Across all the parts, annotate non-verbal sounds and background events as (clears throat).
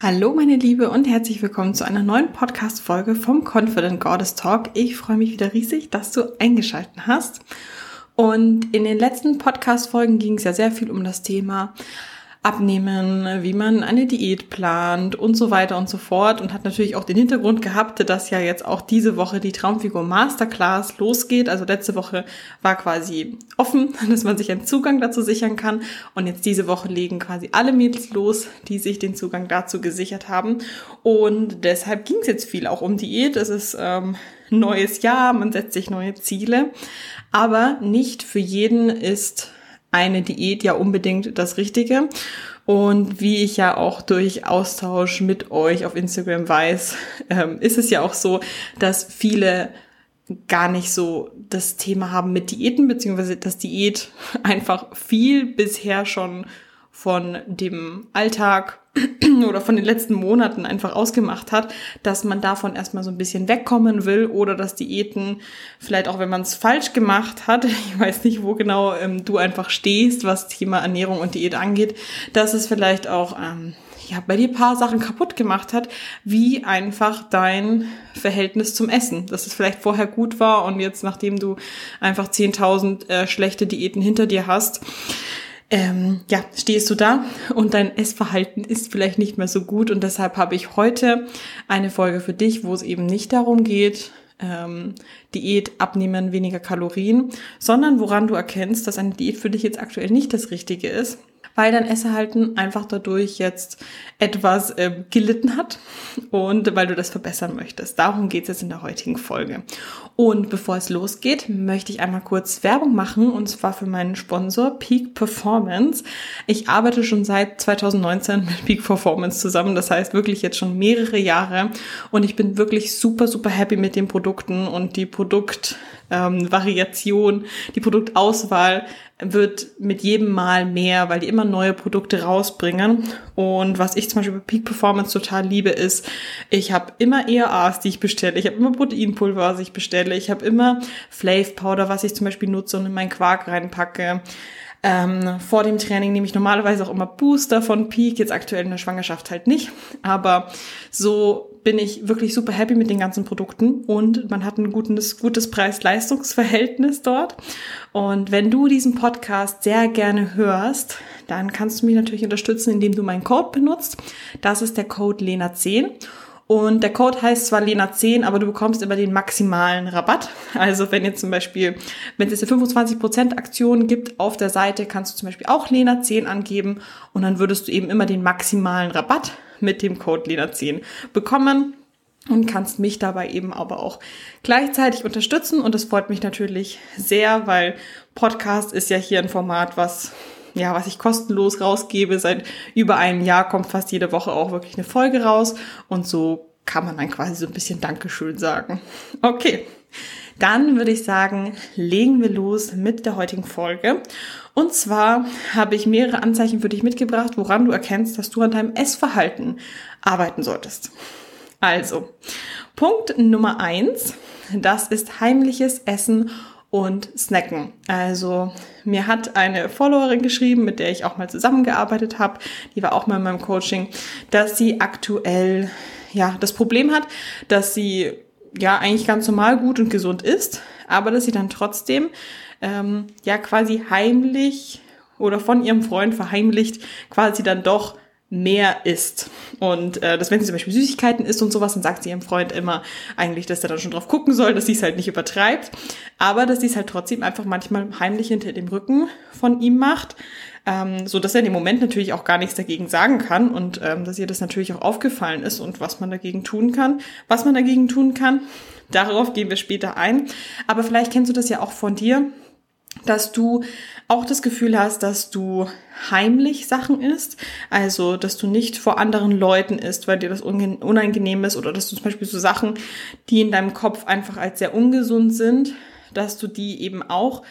Hallo meine Liebe und herzlich willkommen zu einer neuen Podcast-Folge vom Confident Goddess Talk. Ich freue mich wieder riesig, dass du eingeschalten hast. Und in den letzten Podcast-Folgen ging es ja sehr viel um das Thema Abnehmen, wie man eine Diät plant und so weiter und so fort und hat natürlich auch den Hintergrund gehabt, dass ja jetzt auch diese Woche die Traumfigur Masterclass losgeht. Also letzte Woche war quasi offen, (laughs) dass man sich einen Zugang dazu sichern kann und jetzt diese Woche legen quasi alle Mädels los, die sich den Zugang dazu gesichert haben und deshalb ging es jetzt viel auch um Diät. Es ist ähm, neues Jahr, man setzt sich neue Ziele, aber nicht für jeden ist eine Diät ja unbedingt das Richtige. Und wie ich ja auch durch Austausch mit euch auf Instagram weiß, (laughs) ähm, ist es ja auch so, dass viele gar nicht so das Thema haben mit Diäten, beziehungsweise dass Diät (laughs) einfach viel bisher schon von dem Alltag (clears throat) oder von den letzten Monaten einfach ausgemacht hat, dass man davon erstmal so ein bisschen wegkommen will oder dass Diäten, vielleicht auch wenn man es falsch gemacht hat, (laughs) ich weiß nicht, wo genau ähm, du einfach stehst, was Thema Ernährung und Diät angeht, dass es vielleicht auch ähm, ja, bei dir paar Sachen kaputt gemacht hat, wie einfach dein Verhältnis zum Essen. Dass es vielleicht vorher gut war und jetzt, nachdem du einfach 10.000 äh, schlechte Diäten hinter dir hast, ähm, ja, stehst du da? Und dein Essverhalten ist vielleicht nicht mehr so gut. Und deshalb habe ich heute eine Folge für dich, wo es eben nicht darum geht, ähm, Diät, abnehmen, weniger Kalorien, sondern woran du erkennst, dass eine Diät für dich jetzt aktuell nicht das Richtige ist weil dein Essverhalten einfach dadurch jetzt etwas äh, gelitten hat und weil du das verbessern möchtest. Darum geht es jetzt in der heutigen Folge. Und bevor es losgeht, möchte ich einmal kurz Werbung machen und zwar für meinen Sponsor Peak Performance. Ich arbeite schon seit 2019 mit Peak Performance zusammen, das heißt wirklich jetzt schon mehrere Jahre und ich bin wirklich super, super happy mit den Produkten und die Produktvariation, ähm, die Produktauswahl wird mit jedem Mal mehr, weil die immer neue Produkte rausbringen. Und was ich zum Beispiel bei Peak Performance total liebe, ist, ich habe immer ERAs, die ich bestelle. Ich habe immer Proteinpulver, was ich bestelle. Ich habe immer Flav Powder, was ich zum Beispiel nutze und in meinen Quark reinpacke. Ähm, vor dem Training nehme ich normalerweise auch immer Booster von Peak, jetzt aktuell in der Schwangerschaft halt nicht. Aber so bin ich wirklich super happy mit den ganzen Produkten und man hat ein gutes, gutes Preis-Leistungs-Verhältnis dort. Und wenn du diesen Podcast sehr gerne hörst, dann kannst du mich natürlich unterstützen, indem du meinen Code benutzt. Das ist der Code LENA10. Und der Code heißt zwar Lena10, aber du bekommst immer den maximalen Rabatt. Also wenn jetzt zum Beispiel, wenn es jetzt eine 25% Aktion gibt auf der Seite, kannst du zum Beispiel auch Lena10 angeben und dann würdest du eben immer den maximalen Rabatt mit dem Code Lena10 bekommen und kannst mich dabei eben aber auch gleichzeitig unterstützen und das freut mich natürlich sehr, weil Podcast ist ja hier ein Format, was ja, was ich kostenlos rausgebe. Seit über einem Jahr kommt fast jede Woche auch wirklich eine Folge raus und so kann man dann quasi so ein bisschen Dankeschön sagen. Okay. Dann würde ich sagen, legen wir los mit der heutigen Folge. Und zwar habe ich mehrere Anzeichen für dich mitgebracht, woran du erkennst, dass du an deinem Essverhalten arbeiten solltest. Also, Punkt Nummer eins, das ist heimliches Essen und Snacken. Also mir hat eine Followerin geschrieben, mit der ich auch mal zusammengearbeitet habe, die war auch mal in meinem Coaching, dass sie aktuell ja das Problem hat, dass sie ja eigentlich ganz normal gut und gesund ist, aber dass sie dann trotzdem ähm, ja quasi heimlich oder von ihrem Freund verheimlicht quasi dann doch mehr isst. Und äh, dass wenn sie zum Beispiel Süßigkeiten isst und sowas, dann sagt sie ihrem Freund immer eigentlich, dass er dann schon drauf gucken soll, dass sie es halt nicht übertreibt. Aber dass sie es halt trotzdem einfach manchmal heimlich hinter dem Rücken von ihm macht. Ähm, so dass er dem Moment natürlich auch gar nichts dagegen sagen kann und ähm, dass ihr das natürlich auch aufgefallen ist und was man dagegen tun kann. Was man dagegen tun kann, darauf gehen wir später ein. Aber vielleicht kennst du das ja auch von dir dass du auch das Gefühl hast, dass du heimlich Sachen isst, also dass du nicht vor anderen Leuten isst, weil dir das unangenehm ist oder dass du zum Beispiel so Sachen, die in deinem Kopf einfach als sehr ungesund sind, dass du die eben auch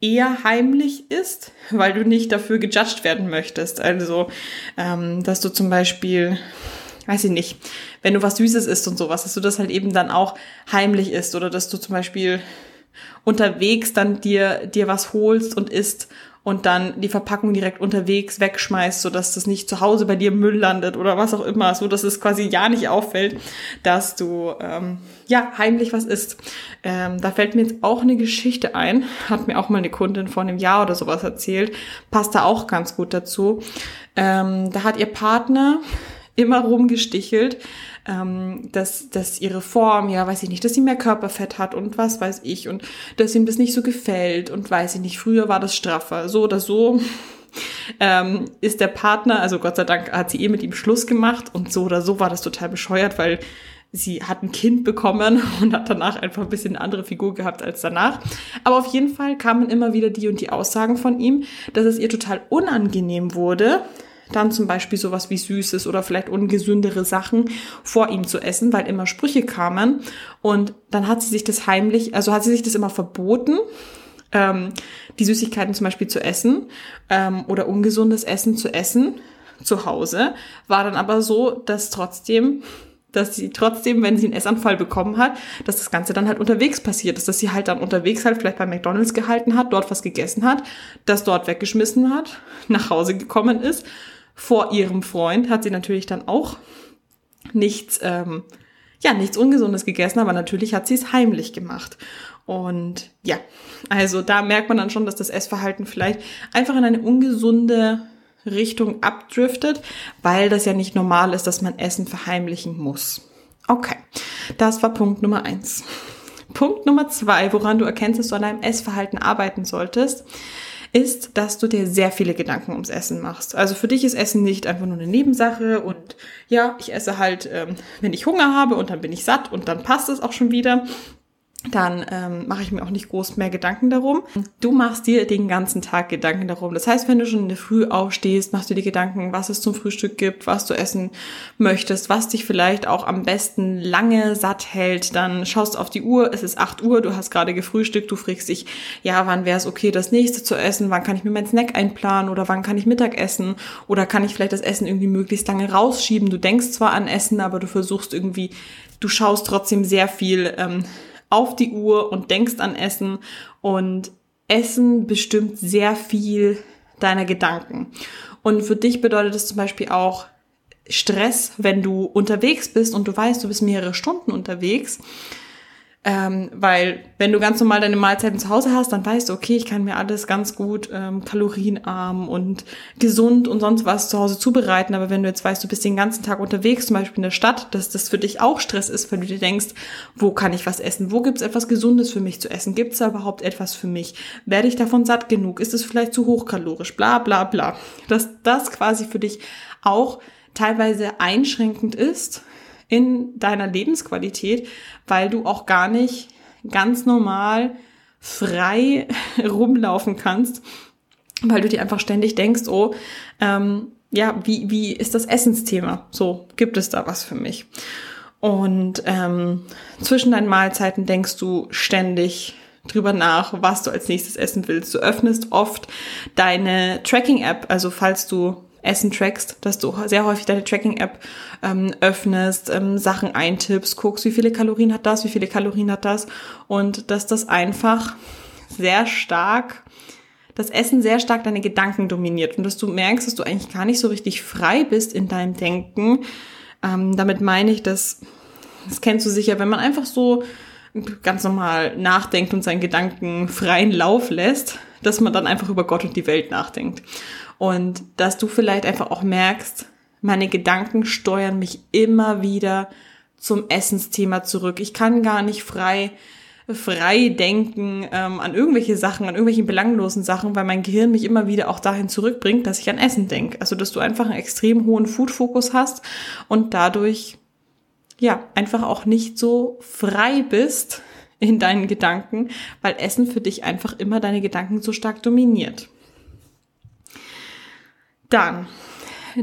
eher heimlich isst, weil du nicht dafür gejudged werden möchtest. Also, ähm, dass du zum Beispiel, weiß ich nicht, wenn du was Süßes isst und sowas, dass du das halt eben dann auch heimlich isst oder dass du zum Beispiel unterwegs dann dir, dir was holst und isst und dann die Verpackung direkt unterwegs wegschmeißt, so dass das nicht zu Hause bei dir im Müll landet oder was auch immer, so dass es quasi ja nicht auffällt, dass du ähm, ja heimlich was isst. Ähm, da fällt mir jetzt auch eine Geschichte ein, hat mir auch mal eine Kundin vor einem Jahr oder sowas erzählt, passt da auch ganz gut dazu. Ähm, da hat ihr Partner immer rumgestichelt, ähm, dass, dass ihre Form, ja, weiß ich nicht, dass sie mehr Körperfett hat und was weiß ich und dass ihm das nicht so gefällt und weiß ich nicht, früher war das straffer, so oder so. (laughs) Ähm, ist der Partner, also Gott sei Dank hat sie eh mit ihm Schluss gemacht und so oder so war das total bescheuert, weil sie hat ein Kind bekommen (laughs) und hat danach einfach ein bisschen eine andere Figur gehabt als danach. Aber auf jeden Fall kamen immer wieder die und die Aussagen von ihm, dass es ihr total unangenehm wurde, dann zum Beispiel sowas wie Süßes oder vielleicht ungesündere Sachen vor ihm zu essen, weil immer Sprüche kamen. Und dann hat sie sich das heimlich, also hat sie sich das immer verboten, ähm, die Süßigkeiten zum Beispiel zu essen ähm, oder ungesundes Essen zu essen zu Hause. War dann aber so, dass trotzdem dass sie trotzdem, wenn sie einen Essanfall bekommen hat, dass das Ganze dann halt unterwegs passiert ist, dass sie halt dann unterwegs halt vielleicht bei McDonalds gehalten hat, dort was gegessen hat, das dort weggeschmissen hat, nach Hause gekommen ist vor ihrem Freund hat sie natürlich dann auch nichts, ähm, ja, nichts Ungesundes gegessen, aber natürlich hat sie es heimlich gemacht. Und ja, also da merkt man dann schon, dass das Essverhalten vielleicht einfach in eine ungesunde Richtung abdriftet, weil das ja nicht normal ist, dass man Essen verheimlichen muss. Okay, das war Punkt Nummer eins. Punkt Nummer zwei, woran du erkennst, dass du an deinem Essverhalten arbeiten solltest, ist, dass du dir sehr viele Gedanken ums Essen machst. Also für dich ist Essen nicht einfach nur eine Nebensache und ja, ich esse halt, ähm, wenn ich Hunger habe und dann bin ich satt und dann passt es auch schon wieder, dann ähm, mache ich mir auch nicht groß mehr Gedanken darum. Du machst dir den ganzen Tag Gedanken darum. Das heißt, wenn du schon in der Früh aufstehst, machst du dir Gedanken, was es zum Frühstück gibt, was du essen möchtest, was dich vielleicht auch am besten lange satt hält. Dann schaust auf die Uhr, es ist 8 Uhr, du hast gerade gefrühstückt, du fragst dich, ja, wann wäre es okay, das nächste zu essen, wann kann ich mir meinen Snack einplanen oder wann kann ich Mittag essen oder kann ich vielleicht das Essen irgendwie möglichst lange rausschieben. Du denkst zwar an Essen, aber du versuchst irgendwie, du schaust trotzdem sehr viel. Ähm, auf die Uhr und denkst an Essen und Essen bestimmt sehr viel deiner Gedanken. Und für dich bedeutet es zum Beispiel auch Stress, wenn du unterwegs bist und du weißt, du bist mehrere Stunden unterwegs ähm, weil wenn du ganz normal deine Mahlzeiten zu Hause hast, dann weißt du, okay, ich kann mir alles ganz gut ähm, kalorienarm und gesund und sonst was zu Hause zubereiten. Aber wenn du jetzt weißt, du bist den ganzen Tag unterwegs, zum Beispiel in der Stadt, dass das für dich auch Stress ist, weil du dir denkst, wo kann ich was essen? Wo gibt's etwas Gesundes für mich zu essen? Gibt's da überhaupt etwas für mich? Werde ich davon satt genug? Ist es vielleicht zu hochkalorisch? Bla bla bla. Dass das quasi für dich auch teilweise einschränkend ist, in deiner Lebensqualität, weil du auch gar nicht ganz normal frei (laughs) rumlaufen kannst, weil du dir einfach ständig denkst, oh, ähm, ja, wie, wie ist das Essensthema? So, gibt es da was für mich? Und ähm, zwischen deinen Mahlzeiten denkst du ständig drüber nach, was du als nächstes essen willst. Du öffnest oft deine Tracking-App, also falls du Essen trackst, dass du sehr häufig deine Tracking-App ähm, öffnest, ähm, Sachen eintippst, guckst, wie viele Kalorien hat das, wie viele Kalorien hat das und dass das einfach sehr stark, das Essen sehr stark deine Gedanken dominiert und dass du merkst, dass du eigentlich gar nicht so richtig frei bist in deinem Denken. Ähm, damit meine ich, dass, das kennst du sicher, wenn man einfach so ganz normal nachdenkt und seinen Gedanken freien Lauf lässt, dass man dann einfach über Gott und die Welt nachdenkt. Und dass du vielleicht einfach auch merkst, meine Gedanken steuern mich immer wieder zum Essensthema zurück. Ich kann gar nicht frei frei denken ähm, an irgendwelche Sachen, an irgendwelchen belanglosen Sachen, weil mein Gehirn mich immer wieder auch dahin zurückbringt, dass ich an Essen denke. Also dass du einfach einen extrem hohen Food-Fokus hast und dadurch ja einfach auch nicht so frei bist in deinen Gedanken, weil Essen für dich einfach immer deine Gedanken so stark dominiert. Dann,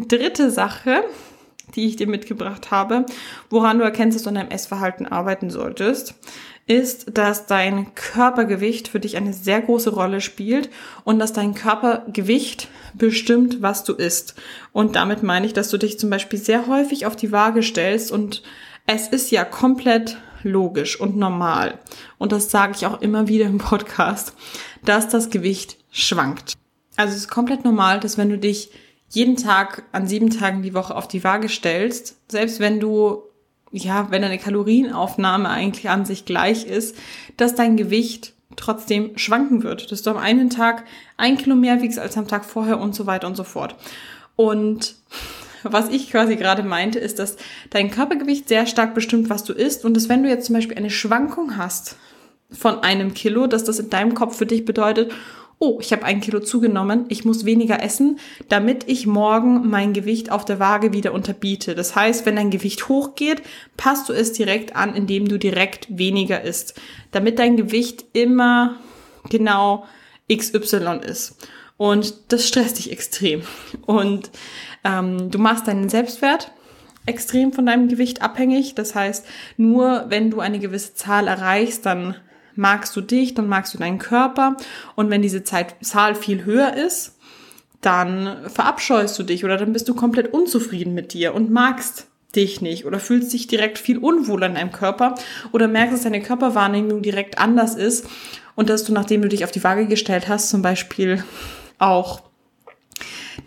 dritte Sache, die ich dir mitgebracht habe, woran du erkennst, dass du an deinem Essverhalten arbeiten solltest, ist, dass dein Körpergewicht für dich eine sehr große Rolle spielt und dass dein Körpergewicht bestimmt, was du isst. Und damit meine ich, dass du dich zum Beispiel sehr häufig auf die Waage stellst und es ist ja komplett logisch und normal. Und das sage ich auch immer wieder im Podcast, dass das Gewicht schwankt. Also es ist komplett normal, dass wenn du dich jeden Tag an sieben Tagen die Woche auf die Waage stellst, selbst wenn du, ja, wenn deine Kalorienaufnahme eigentlich an sich gleich ist, dass dein Gewicht trotzdem schwanken wird, dass du am einen Tag ein Kilo mehr wiegst als am Tag vorher und so weiter und so fort. Und was ich quasi gerade meinte, ist, dass dein Körpergewicht sehr stark bestimmt, was du isst und dass wenn du jetzt zum Beispiel eine Schwankung hast von einem Kilo, dass das in deinem Kopf für dich bedeutet, oh, ich habe ein Kilo zugenommen, ich muss weniger essen, damit ich morgen mein Gewicht auf der Waage wieder unterbiete. Das heißt, wenn dein Gewicht hochgeht, passt du es direkt an, indem du direkt weniger isst, damit dein Gewicht immer genau XY ist. Und das stresst dich extrem. Und ähm, du machst deinen Selbstwert extrem von deinem Gewicht abhängig. Das heißt, nur wenn du eine gewisse Zahl erreichst, dann magst du dich, dann magst du deinen Körper. Und wenn diese Zahl viel höher ist, dann verabscheust du dich oder dann bist du komplett unzufrieden mit dir und magst dich nicht oder fühlst dich direkt viel unwohler in deinem Körper oder merkst, dass deine Körperwahrnehmung direkt anders ist und dass du, nachdem du dich auf die Waage gestellt hast, zum Beispiel auch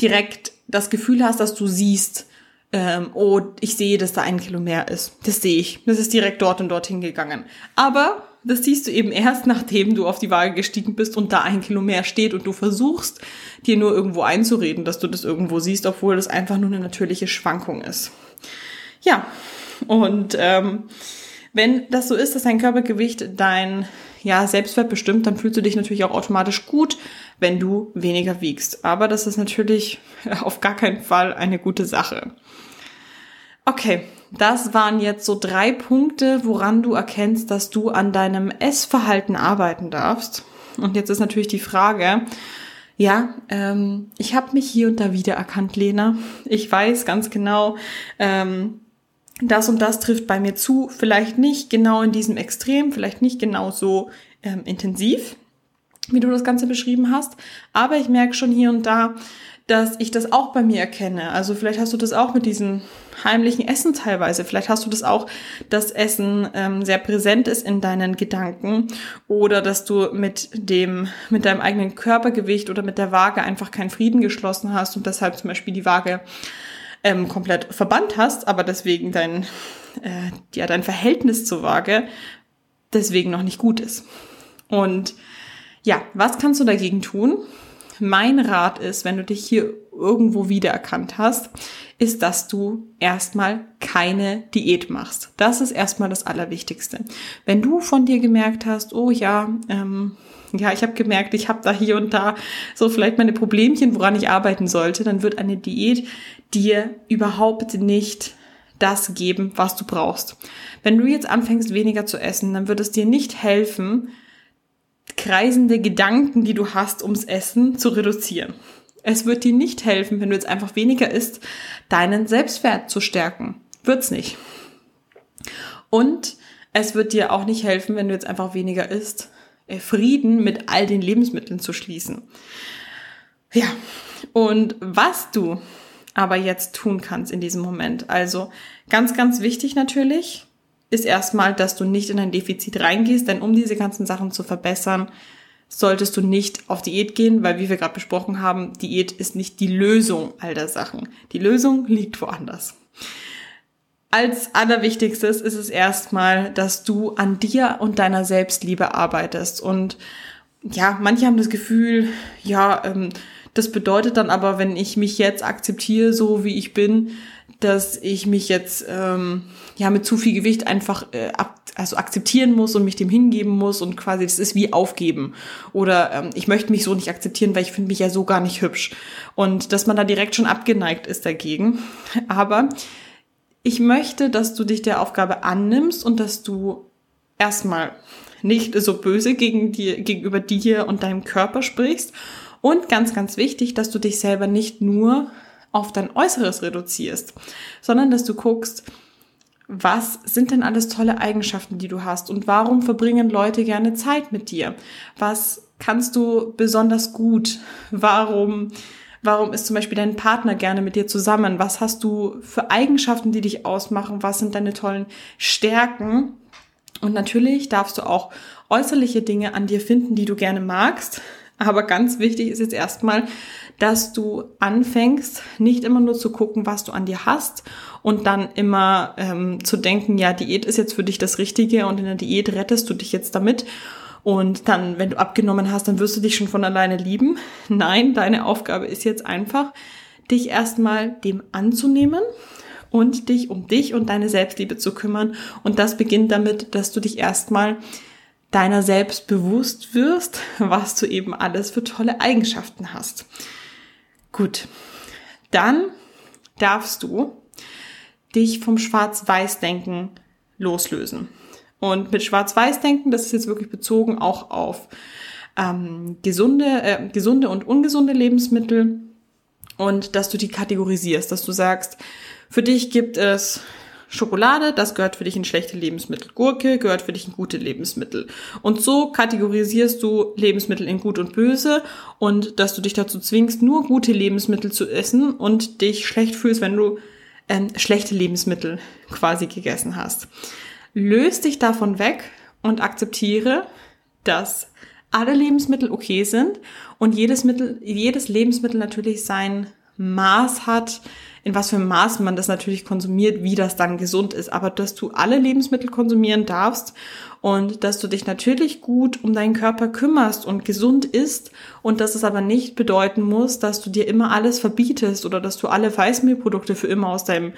direkt das Gefühl hast, dass du siehst, ähm, oh, ich sehe, dass da ein Kilo mehr ist. Das sehe ich. Das ist direkt dort und dorthin gegangen. Aber das siehst du eben erst, nachdem du auf die Waage gestiegen bist und da ein Kilo mehr steht und du versuchst, dir nur irgendwo einzureden, dass du das irgendwo siehst, obwohl das einfach nur eine natürliche Schwankung ist. Ja, und ähm, wenn das so ist, dass dein Körpergewicht dein ja, Selbstwert bestimmt, dann fühlst du dich natürlich auch automatisch gut, wenn du weniger wiegst. Aber das ist natürlich (laughs) auf gar keinen Fall eine gute Sache. Okay, das waren jetzt so drei Punkte, woran du erkennst, dass du an deinem Essverhalten arbeiten darfst. Und jetzt ist natürlich die Frage, ja, ähm, ich habe mich hier und da wieder erkannt, Lena. Ich weiß ganz genau, ähm, das und das trifft bei mir zu. Vielleicht nicht genau in diesem Extrem, vielleicht nicht genau so ähm, intensiv, wie du das Ganze beschrieben hast. Aber ich merke schon hier und da, dass ich das auch bei mir erkenne. Also vielleicht hast du das auch mit diesem heimlichen Essen teilweise. Vielleicht hast du das auch, dass Essen ähm, sehr präsent ist in deinen Gedanken oder dass du mit dem, mit deinem eigenen Körpergewicht oder mit der Waage einfach keinen Frieden geschlossen hast und deshalb zum Beispiel die Waage ähm, komplett verbannt hast, aber deswegen dein, äh, ja, dein Verhältnis zur Waage deswegen noch nicht gut ist. Und ja, was kannst du dagegen tun? Mein Rat ist, wenn du dich hier irgendwo wiedererkannt hast, ist, dass du erstmal keine Diät machst. Das ist erstmal das Allerwichtigste. Wenn du von dir gemerkt hast, oh ja, ähm, ja, ich habe gemerkt, ich habe da hier und da so vielleicht meine Problemchen, woran ich arbeiten sollte, dann wird eine Diät dir überhaupt nicht das geben, was du brauchst. Wenn du jetzt anfängst, weniger zu essen, dann wird es dir nicht helfen, kreisende Gedanken, die du hast ums Essen, zu reduzieren. Es wird dir nicht helfen, wenn du jetzt einfach weniger isst, deinen Selbstwert zu stärken. Wird's nicht. Und es wird dir auch nicht helfen, wenn du jetzt einfach weniger isst, äh, Frieden mit all den Lebensmitteln zu schließen. Ja. Und was du aber jetzt tun kannst in diesem Moment. Also ganz, ganz wichtig natürlich, ist erstmal, dass du nicht in ein Defizit reingehst, denn um diese ganzen Sachen zu verbessern, solltest du nicht auf Diät gehen, weil wie wir gerade besprochen haben, Diät ist nicht die Lösung all der Sachen. Die Lösung liegt woanders. Als allerwichtigstes ist es erstmal, dass du an dir und deiner Selbstliebe arbeitest. Und ja, manche haben das Gefühl, ja, ähm, das bedeutet dann aber, wenn ich mich jetzt akzeptiere, so wie ich bin, dass ich mich jetzt ähm, ja mit zu viel Gewicht einfach äh, ab, also akzeptieren muss und mich dem hingeben muss und quasi das ist wie aufgeben oder ähm, ich möchte mich so nicht akzeptieren, weil ich finde mich ja so gar nicht hübsch und dass man da direkt schon abgeneigt ist dagegen. (laughs) Aber ich möchte, dass du dich der Aufgabe annimmst und dass du erstmal nicht so böse gegen dir, gegenüber dir und deinem Körper sprichst und ganz, ganz wichtig, dass du dich selber nicht nur auf dein Äußeres reduzierst, sondern dass du guckst, was sind denn alles tolle Eigenschaften, die du hast und warum verbringen Leute gerne Zeit mit dir? Was kannst du besonders gut? Warum, warum ist zum Beispiel dein Partner gerne mit dir zusammen? Was hast du für Eigenschaften, die dich ausmachen? Was sind deine tollen Stärken? Und natürlich darfst du auch äußerliche Dinge an dir finden, die du gerne magst, Aber ganz wichtig ist jetzt erstmal, dass du anfängst, nicht immer nur zu gucken, was du an dir hast und dann immer ähm, zu denken, ja, Diät ist jetzt für dich das Richtige und in der Diät rettest du dich jetzt damit. Und dann, wenn du abgenommen hast, dann wirst du dich schon von alleine lieben. Nein, deine Aufgabe ist jetzt einfach, dich erstmal dem anzunehmen und dich um dich und deine Selbstliebe zu kümmern. Und das beginnt damit, dass du dich erstmal deiner selbst bewusst wirst, was du eben alles für tolle Eigenschaften hast. Gut, dann darfst du dich vom Schwarz-Weiß-Denken loslösen. Und mit Schwarz-Weiß-Denken, das ist jetzt wirklich bezogen auch auf ähm, gesunde, äh, gesunde und ungesunde Lebensmittel und dass du die kategorisierst, dass du sagst, für dich gibt es Schokolade, das gehört für dich in schlechte Lebensmittel. Gurke gehört für dich in gute Lebensmittel. Und so kategorisierst du Lebensmittel in gut und böse und dass du dich dazu zwingst, nur gute Lebensmittel zu essen und dich schlecht fühlst, wenn du ähm, schlechte Lebensmittel quasi gegessen hast. Löst dich davon weg und akzeptiere, dass alle Lebensmittel okay sind und jedes Mittel, jedes Lebensmittel natürlich sein Maß hat, in was für einem Maß man das natürlich konsumiert, wie das dann gesund ist. Aber dass du alle Lebensmittel konsumieren darfst und dass du dich natürlich gut um deinen Körper kümmerst und gesund isst und dass es aber nicht bedeuten muss, dass du dir immer alles verbietest oder dass du alle Weißmehlprodukte für immer aus deinem,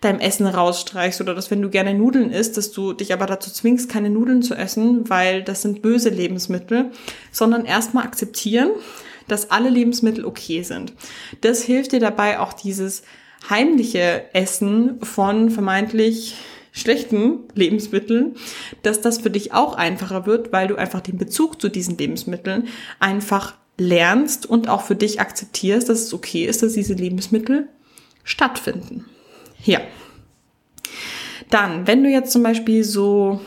deinem Essen rausstreichst oder dass wenn du gerne Nudeln isst, dass du dich aber dazu zwingst, keine Nudeln zu essen, weil das sind böse Lebensmittel, sondern erstmal akzeptieren, dass alle Lebensmittel okay sind. Das hilft dir dabei auch dieses heimliche Essen von vermeintlich schlechten Lebensmitteln, dass das für dich auch einfacher wird, weil du einfach den Bezug zu diesen Lebensmitteln einfach lernst und auch für dich akzeptierst, dass es okay ist, dass diese Lebensmittel stattfinden. Ja. Dann, wenn du jetzt zum Beispiel so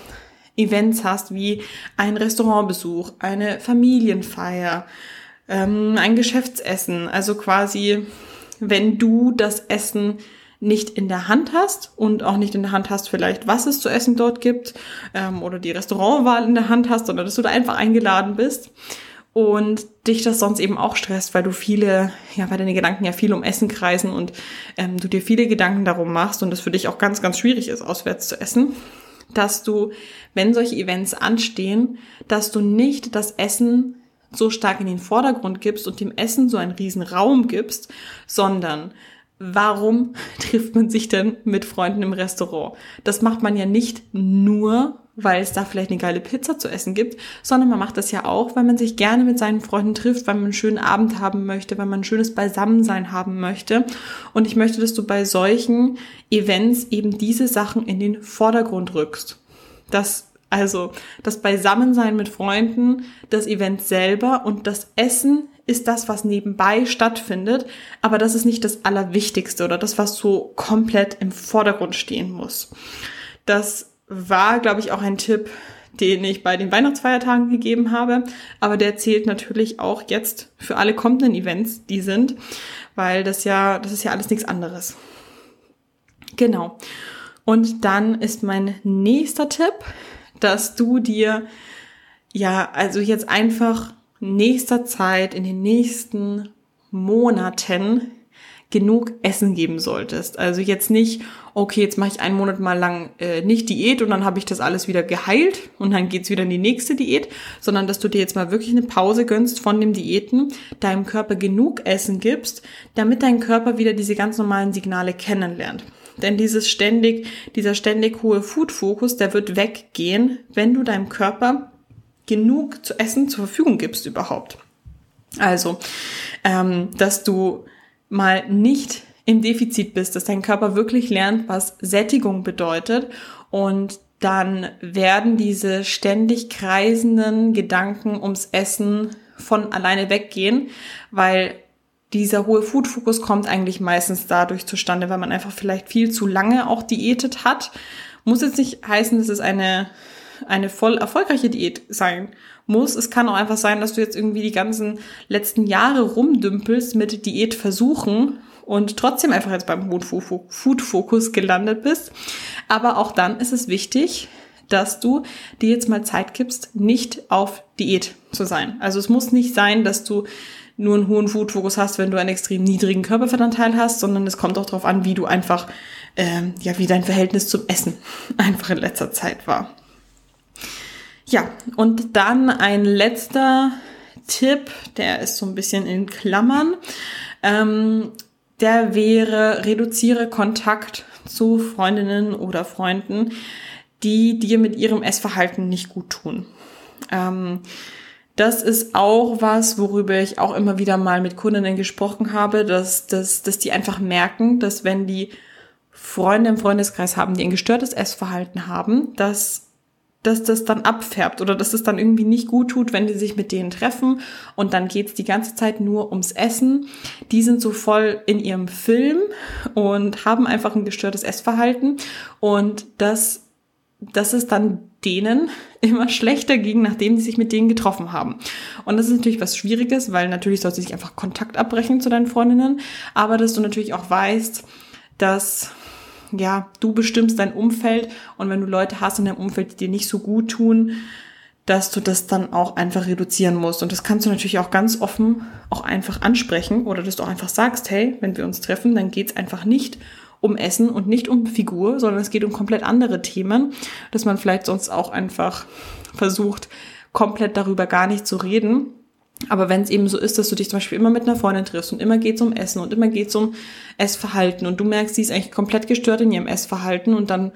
Events hast wie ein Restaurantbesuch, eine Familienfeier, ähm, ein Geschäftsessen, also quasi wenn du das Essen nicht in der Hand hast und auch nicht in der Hand hast, vielleicht was es zu essen dort gibt ähm, oder die Restaurantwahl in der Hand hast, sondern dass du da einfach eingeladen bist und dich das sonst eben auch stresst, weil du viele, ja, weil deine Gedanken ja viel um Essen kreisen und ähm, du dir viele Gedanken darum machst und es für dich auch ganz, ganz schwierig ist, auswärts zu essen, dass du, wenn solche Events anstehen, dass du nicht das Essen so stark in den Vordergrund gibst und dem Essen so einen riesen Raum gibst, sondern warum (laughs) trifft man sich denn mit Freunden im Restaurant? Das macht man ja nicht nur, weil es da vielleicht eine geile Pizza zu essen gibt, sondern man macht das ja auch, weil man sich gerne mit seinen Freunden trifft, weil man einen schönen Abend haben möchte, weil man ein schönes Beisammensein haben möchte. Und ich möchte, dass du bei solchen Events eben diese Sachen in den Vordergrund rückst. Das also das Beisammensein mit Freunden, das Event selber und das Essen ist das, was nebenbei stattfindet, aber das ist nicht das Allerwichtigste oder das, was so komplett im Vordergrund stehen muss. Das war, glaube ich, auch ein Tipp, den ich bei den Weihnachtsfeiertagen gegeben habe, aber der zählt natürlich auch jetzt für alle kommenden Events, die sind, weil das ja, das ist ja alles nichts anderes. Genau. Und dann ist mein nächster Tipp, dass du dir ja, also jetzt einfach nächster Zeit, in den nächsten Monaten genug Essen geben solltest. Also jetzt nicht, okay, jetzt mache ich einen Monat mal lang äh, nicht Diät und dann habe ich das alles wieder geheilt und dann geht's wieder in die nächste Diät, sondern dass du dir jetzt mal wirklich eine Pause gönnst von dem Diäten, deinem Körper genug Essen gibst, damit dein Körper wieder diese ganz normalen Signale kennenlernt. Denn dieses ständig, dieser ständig hohe Food-Fokus, der wird weggehen, wenn du deinem Körper genug zu essen zur Verfügung gibst überhaupt. Also, ähm, dass du mal nicht im Defizit bist, dass dein Körper wirklich lernt, was Sättigung bedeutet und dann werden diese ständig kreisenden Gedanken ums Essen von alleine weggehen, weil dieser hohe Food-Fokus kommt eigentlich meistens dadurch zustande, weil man einfach vielleicht viel zu lange auch diätet hat. Muss jetzt nicht heißen, dass es eine, eine voll erfolgreiche Diät sein muss. Es kann auch einfach sein, dass du jetzt irgendwie die ganzen letzten Jahre rumdümpelst mit Diätversuchen und trotzdem einfach jetzt beim Food-Fokus gelandet bist. Aber auch dann ist es wichtig, dass du dir jetzt mal Zeit gibst, nicht auf Diät zu sein. Also es muss nicht sein, dass du nur einen hohen Food-Fokus hast, wenn du einen extrem niedrigen Körperfettanteil hast, sondern es kommt auch darauf an, wie du einfach, ähm, ja, wie dein Verhältnis zum Essen (laughs) einfach in letzter Zeit war. Ja, und dann ein letzter Tipp, der ist so ein bisschen in Klammern. Ähm, der wäre, reduziere Kontakt zu Freundinnen oder Freunden, die dir mit ihrem Essverhalten nicht gut tun. Ähm, das ist auch was, worüber ich auch immer wieder mal mit Kundinnen gesprochen habe, dass, dass, dass die einfach merken, dass wenn die Freunde im Freundeskreis haben, die ein gestörtes Essverhalten haben, dass dass das dann abfärbt oder dass es dann irgendwie nicht gut tut, wenn die sich mit denen treffen und dann geht's die ganze Zeit nur ums Essen. Die sind so voll in ihrem Film und haben einfach ein gestörtes Essverhalten und das, das ist dann denen (laughs) immer schlechter ging, nachdem sie sich mit denen getroffen haben. Und das ist natürlich was Schwieriges, weil natürlich sollte sich einfach Kontakt abbrechen zu deinen Freundinnen, aber dass du natürlich auch weißt, dass ja, du bestimmst dein Umfeld und wenn du Leute hast in deinem Umfeld, die dir nicht so gut tun, dass du das dann auch einfach reduzieren musst. Und das kannst du natürlich auch ganz offen auch einfach ansprechen oder dass du auch einfach sagst, hey, wenn wir uns treffen, dann geht's einfach nicht um Essen und nicht um Figur, sondern es geht um komplett andere Themen, dass man vielleicht sonst auch einfach versucht, komplett darüber gar nicht zu reden. Aber wenn es eben so ist, dass du dich zum Beispiel immer mit einer Freundin triffst und immer geht's um Essen und immer geht's um Essverhalten und du merkst, sie ist eigentlich komplett gestört in ihrem Essverhalten und dann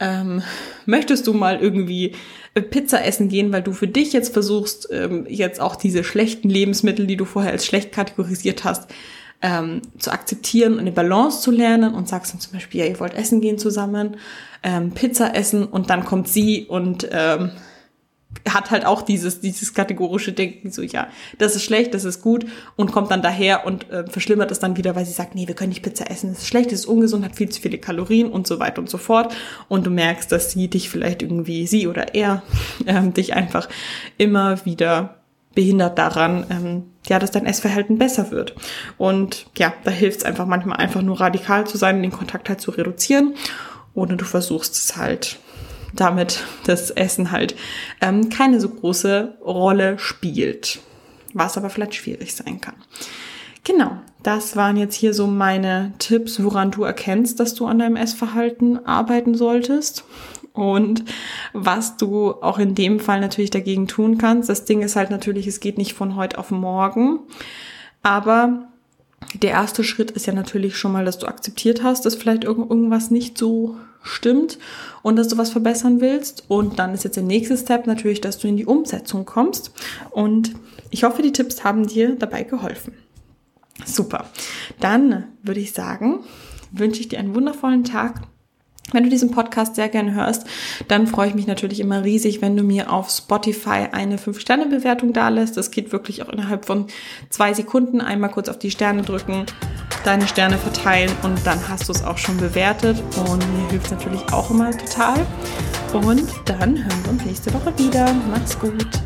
ähm, möchtest du mal irgendwie äh, Pizza essen gehen, weil du für dich jetzt versuchst, ähm, jetzt auch diese schlechten Lebensmittel, die du vorher als schlecht kategorisiert hast, ähm, zu akzeptieren und eine Balance zu lernen und sagst dann zum Beispiel, ja, ihr wollt essen gehen zusammen, ähm, Pizza essen und dann kommt sie und ähm, hat halt auch dieses, dieses kategorische Denken, so ja, das ist schlecht, das ist gut und kommt dann daher und äh, verschlimmert es dann wieder, weil sie sagt, nee, wir können nicht Pizza essen, das ist schlecht, das ist ungesund, hat viel zu viele Kalorien und so weiter und so fort. Und du merkst, dass sie dich vielleicht irgendwie, sie oder er, (laughs) ähm, dich einfach immer wieder behindert daran, ähm, ja, dass dein Essverhalten besser wird. Und ja, da hilft es einfach manchmal einfach nur radikal zu sein, den Kontakt halt zu reduzieren. Oder du versuchst es halt damit das Essen halt ähm, keine so große Rolle spielt. Was aber vielleicht schwierig sein kann. Genau, das waren jetzt hier so meine Tipps, woran du erkennst, dass du an deinem Essverhalten arbeiten solltest und was du auch in dem Fall natürlich dagegen tun kannst. Das Ding ist halt natürlich, es geht nicht von heute auf morgen, aber der erste Schritt ist ja natürlich schon mal, dass du akzeptiert hast, dass vielleicht irgendwas nicht so stimmt und dass du was verbessern willst. Und dann ist jetzt der nächste Step natürlich, dass du in die Umsetzung kommst. Und ich hoffe, die Tipps haben dir dabei geholfen. Super. Dann würde ich sagen, wünsche ich dir einen wundervollen Tag wenn du diesen Podcast sehr gerne hörst, dann freue ich mich natürlich immer riesig, wenn du mir auf Spotify eine 5-Sterne-Bewertung dalässt. Das geht wirklich auch innerhalb von zwei Sekunden. Einmal kurz auf die Sterne drücken, deine Sterne verteilen und dann hast du es auch schon bewertet. Und mir hilft es natürlich auch immer total. Und dann hören wir uns nächste Woche wieder. Mach's gut.